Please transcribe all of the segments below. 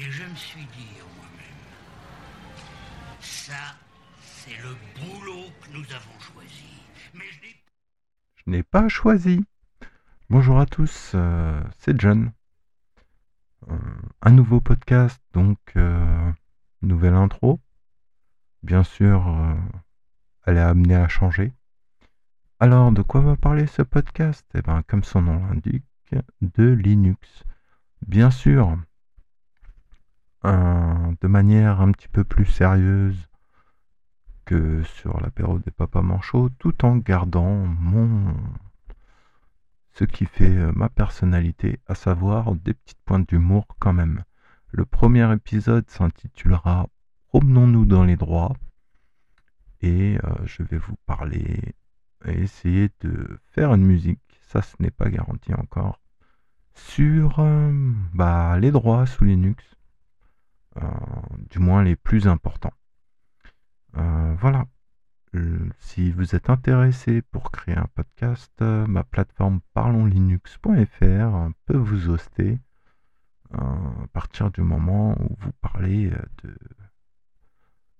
Et je me suis dit moi-même, ça, c'est le boulot que nous avons choisi. Mais je n'ai pas choisi. Bonjour à tous, euh, c'est John. Euh, un nouveau podcast, donc euh, nouvelle intro. Bien sûr, elle est amenée à changer. Alors, de quoi va parler ce podcast? Eh bien, comme son nom l'indique, de Linux. Bien sûr, de manière un petit peu plus sérieuse que sur l'apéro des papas manchots, tout en gardant mon ce qui fait euh, ma personnalité, à savoir des petites pointes d'humour quand même. Le premier épisode s'intitulera Promenons-nous dans les droits et euh, je vais vous parler et essayer de faire une musique, ça ce n'est pas garanti encore, sur euh, bah, les droits sous Linux, du moins les plus importants. Euh, voilà. Euh, Si vous êtes intéressé pour créer un podcast, euh, ma plateforme parlonslinux.fr peut vous hoster euh, à partir du moment où vous parlez euh,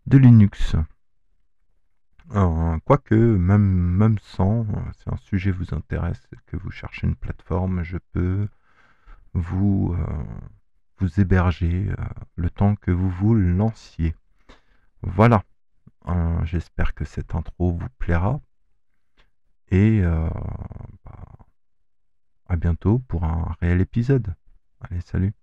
de, Linux. Euh, Quoique, même, même sans, euh, si un sujet vous intéresse que vous cherchez une plateforme, je peux vous, euh, héberger euh, le temps que vous vous lanciez. Voilà. Euh, J'espère que cette intro vous plaira. Et euh, bah, à bientôt pour un réel épisode. Allez, salut.